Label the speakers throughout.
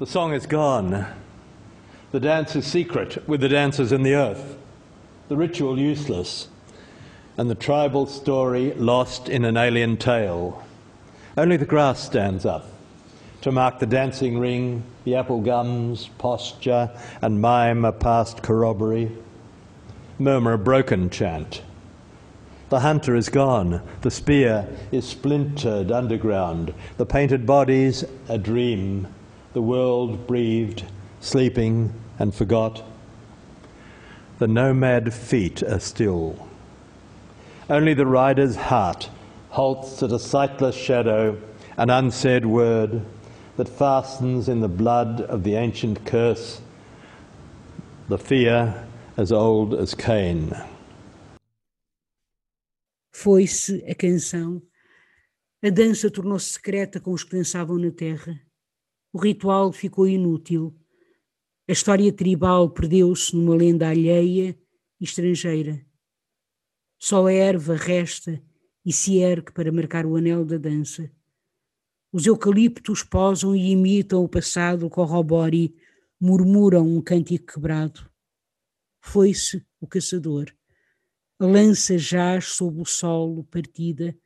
Speaker 1: The song is gone. The dance is secret with the dancers in the earth. The ritual useless. And the tribal story lost in an alien tale. Only the grass stands up to mark the dancing ring, the apple gums, posture, and mime a past corroboree. Murmur a broken chant. The hunter is gone. The spear is splintered underground. The painted bodies a dream the world breathed, sleeping, and forgot. The nomad feet are still. Only the rider's heart halts at a sightless shadow, an unsaid word that fastens in the blood of the ancient curse, the fear as old as Cain.
Speaker 2: Foi-se a canção. A dança tornou-se secreta com os que dançavam na terra. O ritual ficou inútil. A história tribal perdeu-se numa lenda alheia e estrangeira. Só a erva resta e se ergue para marcar o anel da dança. Os eucaliptos posam e imitam o passado corrobore, murmuram um cântico quebrado. Foi-se o caçador. A lança jaz sob o solo partida.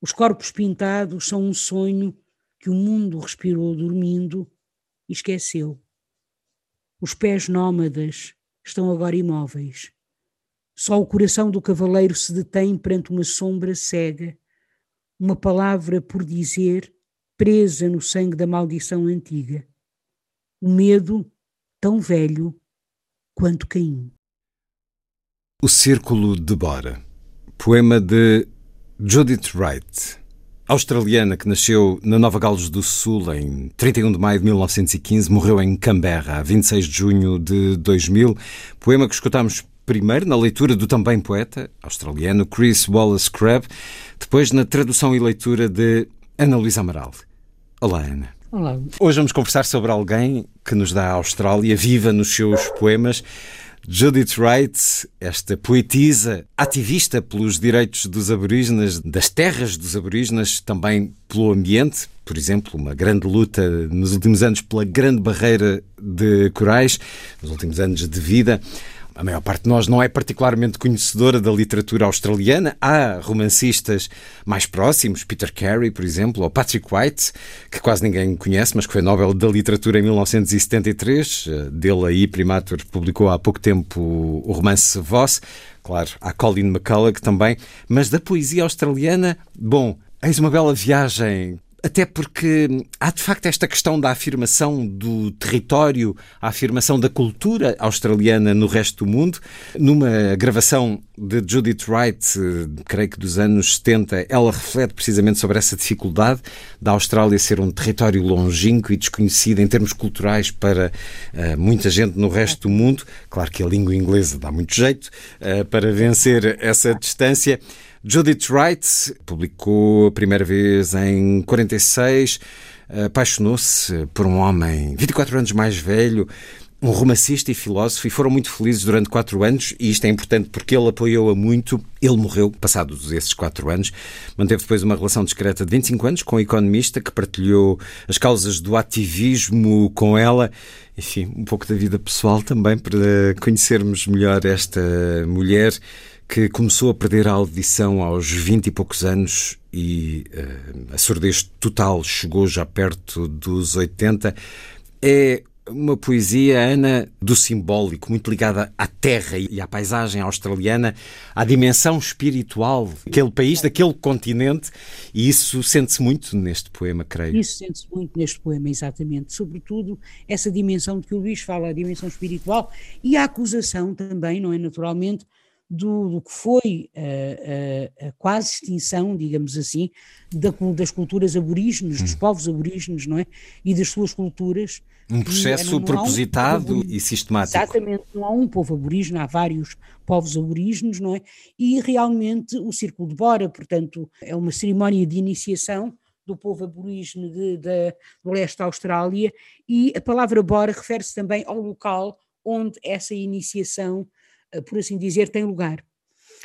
Speaker 2: Os corpos pintados são um sonho que o mundo respirou dormindo e esqueceu. Os pés nómadas estão agora imóveis. Só o coração do cavaleiro se detém perante uma sombra cega, uma palavra por dizer, presa no sangue da maldição antiga. O medo, tão velho quanto Caim.
Speaker 3: O Círculo de Bora, poema de Judith Wright australiana que nasceu na Nova Gales do Sul em 31 de maio de 1915, morreu em Canberra a 26 de junho de 2000. Poema que escutámos primeiro na leitura do também poeta australiano Chris Wallace Crabb, depois na tradução e leitura de Ana Luísa Amaral. Olá, Ana.
Speaker 2: Olá.
Speaker 3: Hoje vamos conversar sobre alguém que nos dá a Austrália viva nos seus poemas. Judith Wright, esta poetisa, ativista pelos direitos dos aborígenes, das terras dos aborígenes, também pelo ambiente, por exemplo, uma grande luta nos últimos anos pela grande barreira de corais, nos últimos anos de vida. A maior parte de nós não é particularmente conhecedora da literatura australiana. Há romancistas mais próximos, Peter Carey, por exemplo, ou Patrick White, que quase ninguém conhece, mas que foi Nobel da Literatura em 1973. Dele aí, Primator, publicou há pouco tempo o romance Voss. Claro, há Colin McCullough também. Mas da poesia australiana, bom, eis uma bela viagem até porque há de facto esta questão da afirmação do território, a afirmação da cultura australiana no resto do mundo. Numa gravação de Judith Wright, creio que dos anos 70, ela reflete precisamente sobre essa dificuldade da Austrália ser um território longínquo e desconhecido em termos culturais para uh, muita gente no resto do mundo. Claro que a língua inglesa dá muito jeito uh, para vencer essa distância. Judith Wright publicou a primeira vez em 46, apaixonou-se por um homem 24 anos mais velho, um romancista e filósofo, e foram muito felizes durante quatro anos, e isto é importante porque ele apoiou-a muito. Ele morreu, passados esses quatro anos. Manteve depois uma relação discreta de 25 anos com um economista que partilhou as causas do ativismo com ela. Enfim, um pouco da vida pessoal também para conhecermos melhor esta mulher que começou a perder a audição aos 20 e poucos anos e uh, a surdez total chegou já perto dos 80. É uma poesia, Ana, do simbólico, muito ligada à terra e à paisagem australiana, à dimensão espiritual daquele país, daquele continente, e isso sente-se muito neste poema, creio.
Speaker 2: Isso sente-se muito neste poema, exatamente. Sobretudo essa dimensão de que o Luís fala, a dimensão espiritual e a acusação também, não é? Naturalmente, do, do que foi a, a, a, quase extinção, digamos assim, da, das culturas aborígenes, dos hum. povos aborígenes, não é? E das suas culturas.
Speaker 3: Um processo e, propositado um, e sistemático.
Speaker 2: Exatamente, não há um povo aborígene, há vários povos aborígenes, não é? E realmente o Círculo de Bora, portanto, é uma cerimónia de iniciação do povo aborígene de, de, do leste da Austrália e a palavra Bora refere-se também ao local onde essa iniciação eh, por assim dizer, tem lugar.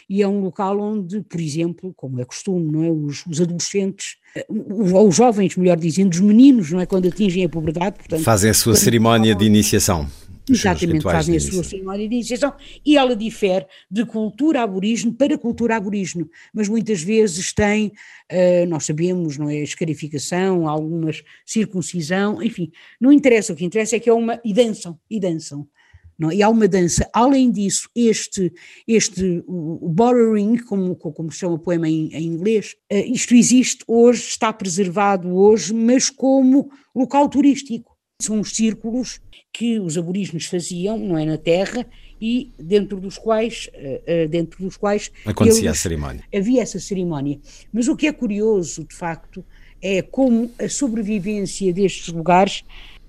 Speaker 2: E é um local onde, por exemplo, como é costume, não é? Os, os adolescentes, eh, ou os jovens, melhor dizendo, os meninos, não é? Quando atingem a puberdade,
Speaker 3: portanto, fazem a sua cerimónia de iniciação.
Speaker 2: Exatamente, fazem a sua cerimónia de iniciação e ela difere de cultura aborígene para cultura aborígene, mas muitas vezes tem, uh, nós sabemos, não é, escarificação, algumas circuncisão, enfim, não interessa, o que interessa é que é uma, e dançam, e dançam, não? É? E há uma dança. Além disso, este, este o, borrowing, como, como se chama o poema em, em inglês, uh, isto existe hoje, está preservado hoje, mas como local turístico. São os círculos que os aborígenes faziam, não é, na terra, e dentro dos quais, uh, uh, dentro dos quais
Speaker 3: acontecia a cerimónia.
Speaker 2: Havia essa cerimónia. Mas o que é curioso, de facto, é como a sobrevivência destes lugares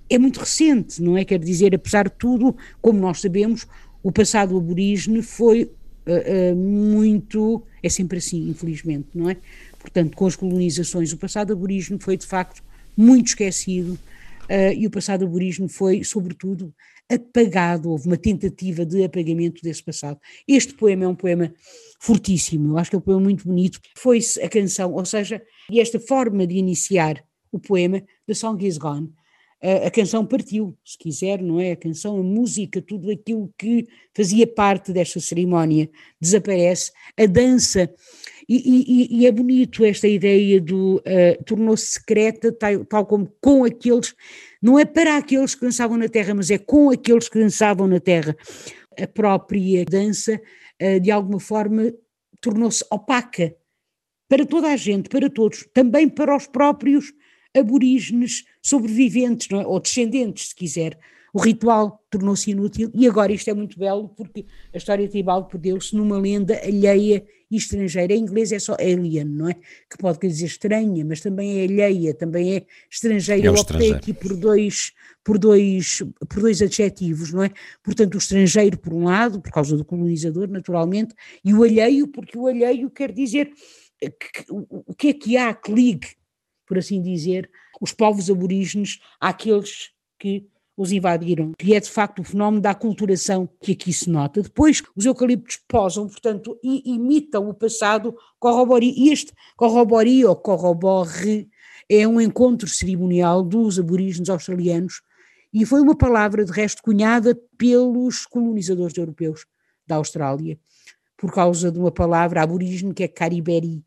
Speaker 2: é muito recente, não é? Quer dizer, apesar de tudo, como nós sabemos, o passado aborígene foi uh, uh, muito. É sempre assim, infelizmente, não é? Portanto, com as colonizações, o passado aborígene foi de facto muito esquecido uh, e o passado aborígene foi, sobretudo, apagado. Houve uma tentativa de apagamento desse passado. Este poema é um poema fortíssimo, eu acho que é um poema muito bonito. Foi a canção, ou seja, esta forma de iniciar o poema, The Song Is Gone a, canção partiu, se quiser, não é? A canção, a música, tudo aquilo que fazia parte desta cerimónia desaparece, a dança. E, e, e é bonito esta ideia do uh, tornou-se secreta, tal, tal, como com aqueles, não é para aqueles que dançavam na terra, mas é com aqueles que dançavam na terra. A própria dança, uh, de alguma forma, tornou-se opaca para toda a gente, para todos, também para os próprios aborígenes sobreviventes, é? ou descendentes, se quiser. O ritual tornou-se inútil e agora isto é muito belo porque a história tribal perdeu-se numa lenda alheia e estrangeira. Em inglês é só alien, não é? Que pode quer dizer estranha, mas também é alheia, também é estrangeira.
Speaker 3: É
Speaker 2: Eu optei aqui por dois, por, dois, por dois adjetivos, não é? Portanto, o estrangeiro, por um lado, por causa do colonizador, naturalmente, e o alheio, porque o alheio quer dizer o que é que há que ligue por assim dizer, os povos aborígenes àqueles que os invadiram, que é de facto o fenómeno da aculturação que aqui se nota. Depois, os eucaliptos posam, portanto, e imitam o passado corrobori. E este corrobori ou corroborre é um encontro cerimonial dos aborígenes australianos e foi uma palavra, de resto, cunhada pelos colonizadores europeus da Austrália, por causa de uma palavra aborígene que é cariberi,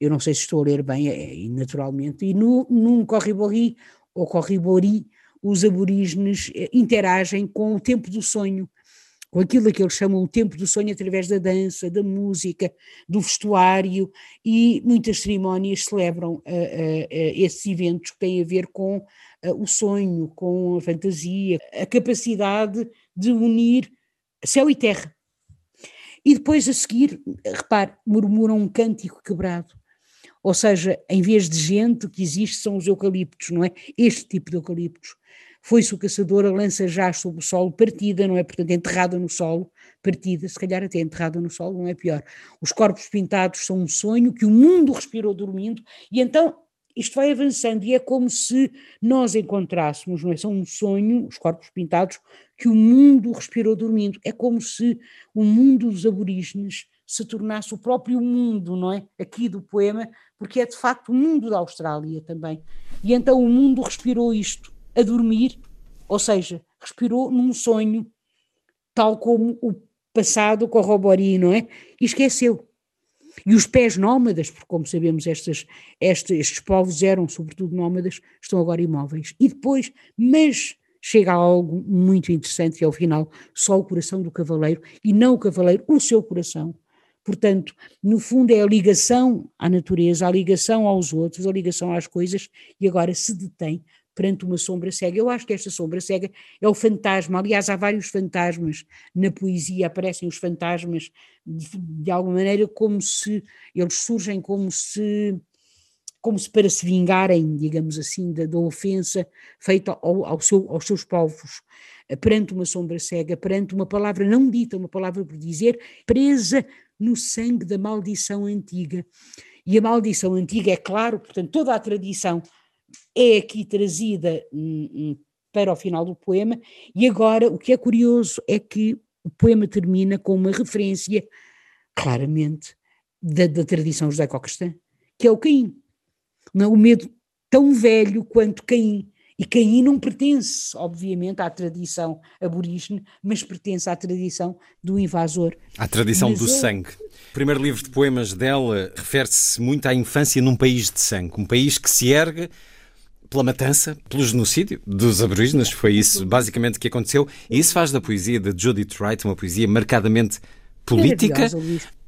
Speaker 2: eu não sei se estou a ler bem, é, é naturalmente, e no, num corribori ou corribori, os aborígenes eh, interagem com o tempo do sonho, com aquilo que eles chamam o tempo do sonho através da dança, da música, do vestuário, e muitas cerimónias celebram uh, uh, uh, esses eventos que têm a ver com o sonho, com a fantasia, a capacidade de unir céu e terra. E depois a seguir, repare, murmuram um cântico quebrado. Ou seja, em vez de gente, o que existe são os eucaliptos, não é? Este tipo de eucaliptos. Foi-se o caçador a lança já sobre o solo, partida, não é? Portanto, enterrada no solo, partida, se calhar até enterrada no solo, não é pior. Os corpos pintados são um sonho que o mundo respirou dormindo, e então isto vai avançando e é como se nós encontrássemos, não é? São um sonho, os corpos pintados, que o mundo respirou dormindo. É como se o mundo dos aborígenes se tornasse o próprio mundo, não é? Aqui do poema, porque é de facto o mundo da Austrália também. E então o mundo respirou isto, a dormir, ou seja, respirou num sonho, tal como o passado corrobori, não é? E esqueceu. E os pés nómadas, porque como sabemos estas, estes, estes povos eram sobretudo nómadas, estão agora imóveis. E depois, mas chega a algo muito interessante, e ao final, só o coração do cavaleiro, e não o cavaleiro, o seu coração. Portanto, no fundo é a ligação à natureza, a ligação aos outros, a ligação às coisas, e agora se detém perante uma sombra cega. Eu acho que esta sombra cega é o fantasma. Aliás, há vários fantasmas na poesia, aparecem os fantasmas de, de alguma maneira como se eles surgem como se como se para se vingarem, digamos assim, da, da ofensa feita ao, ao seu, aos seus povos, perante uma sombra cega, perante uma palavra não dita, uma palavra por dizer, presa no sangue da maldição antiga. E a maldição antiga, é claro, portanto, toda a tradição é aqui trazida hum, hum, para o final do poema, e agora o que é curioso é que o poema termina com uma referência, claramente, da, da tradição judaico-cristã, que é o Caim. Não, o medo tão velho quanto Caim. E Caim não pertence, obviamente, à tradição aborígene, mas pertence à tradição do invasor.
Speaker 3: À tradição mas do é... sangue. O primeiro livro de poemas dela refere-se muito à infância num país de sangue, um país que se ergue pela matança, pelo genocídio dos aborígenes, foi isso basicamente que aconteceu. E isso faz da poesia de Judith Wright uma poesia marcadamente política.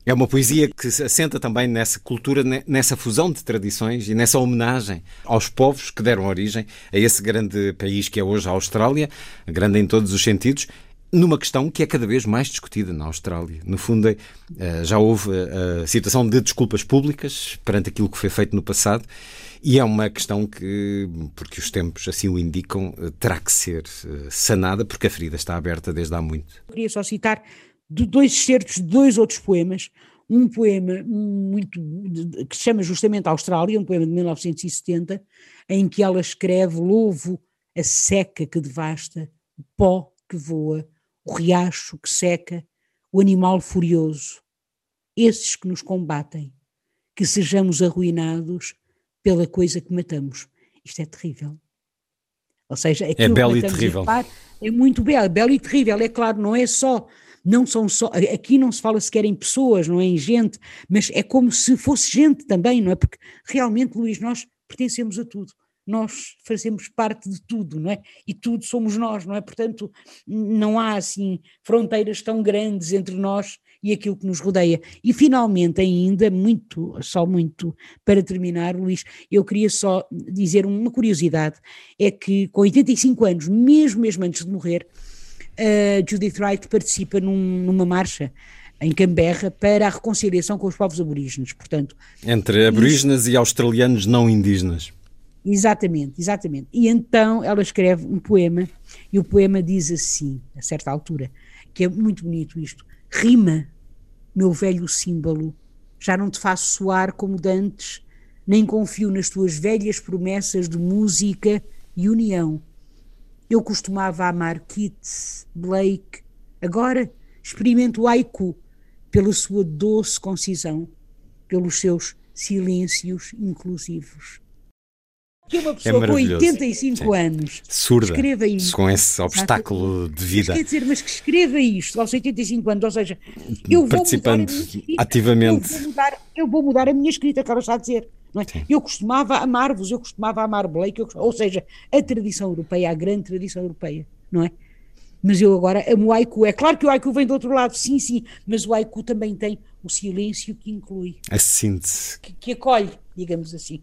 Speaker 3: É uma poesia que se assenta também nessa cultura, nessa fusão de tradições e nessa homenagem aos povos que deram origem a esse grande país que é hoje a Austrália, grande em todos os sentidos, numa questão que é cada vez mais discutida na Austrália. No fundo, eh, já houve a situação de desculpas públicas perante aquilo que foi feito no passado e é uma questão que, porque os tempos assim o indicam, eh, terá que ser eh, sanada, porque a ferida está aberta desde há muito.
Speaker 2: Queria só citar dois excertos de dois outros poemas. Um poema muito que se chama justamente Austrália, um poema de 1970, em que ela escreve: Louvo a seca que devasta, o pó que voa, o riacho que seca, o animal furioso, esses que nos combatem, que sejamos arruinados pela coisa que matamos. Isto é terrível. Ou seja,
Speaker 3: é belo e terrível.
Speaker 2: é muito belo, belo e terrível. É claro, não é só, não são só, aqui não se fala sequer em pessoas, não é em gente, mas é como se fosse gente também, não é? Porque realmente, Luís, nós pertencemos a tudo nós fazemos parte de tudo, não é? E tudo somos nós, não é? Portanto, não há assim fronteiras tão grandes entre nós e aquilo que nos rodeia. E finalmente, ainda, muito, só muito para terminar, Luís, eu queria só dizer uma curiosidade: é que com 85 anos, mesmo, mesmo antes de morrer, uh, Judith Wright participa num, numa marcha em Canberra para a reconciliação com os povos aborígenes, portanto...
Speaker 3: Entre aborígenes e australianos não indígenas.
Speaker 2: Exatamente, exatamente. E então ela escreve um poema, e o poema diz assim, a certa altura, que é muito bonito isto: Rima, meu velho símbolo, já não te faço soar como dantes, nem confio nas tuas velhas promessas de música e união. Eu costumava amar Keats, Blake, agora experimento o haiku pela sua doce concisão, pelos seus silêncios inclusivos que uma pessoa é com 85 Sim. anos
Speaker 3: surda
Speaker 2: escreva isto,
Speaker 3: com esse obstáculo de vida.
Speaker 2: Mas quer dizer, mas que escreva isto aos 85 anos, ou seja, eu vou mudar
Speaker 3: ativamente.
Speaker 2: Eu vou, mudar, eu vou mudar a minha escrita, que ela está a dizer. É? Eu costumava amar-vos, eu costumava amar Blake, eu, ou seja, a tradição europeia, a grande tradição europeia, não é? Mas eu agora amo o haiku. É claro que o haiku vem do outro lado, sim, sim, mas o haiku também tem o silêncio que inclui.
Speaker 3: A síntese.
Speaker 2: Que, que acolhe, digamos assim.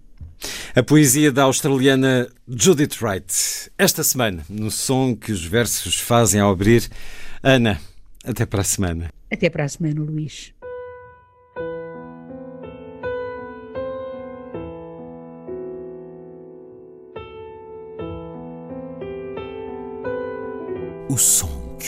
Speaker 3: A poesia da australiana Judith Wright. Esta semana, no som que os versos fazem ao abrir. Ana, até para a semana.
Speaker 2: Até para a semana, Luís.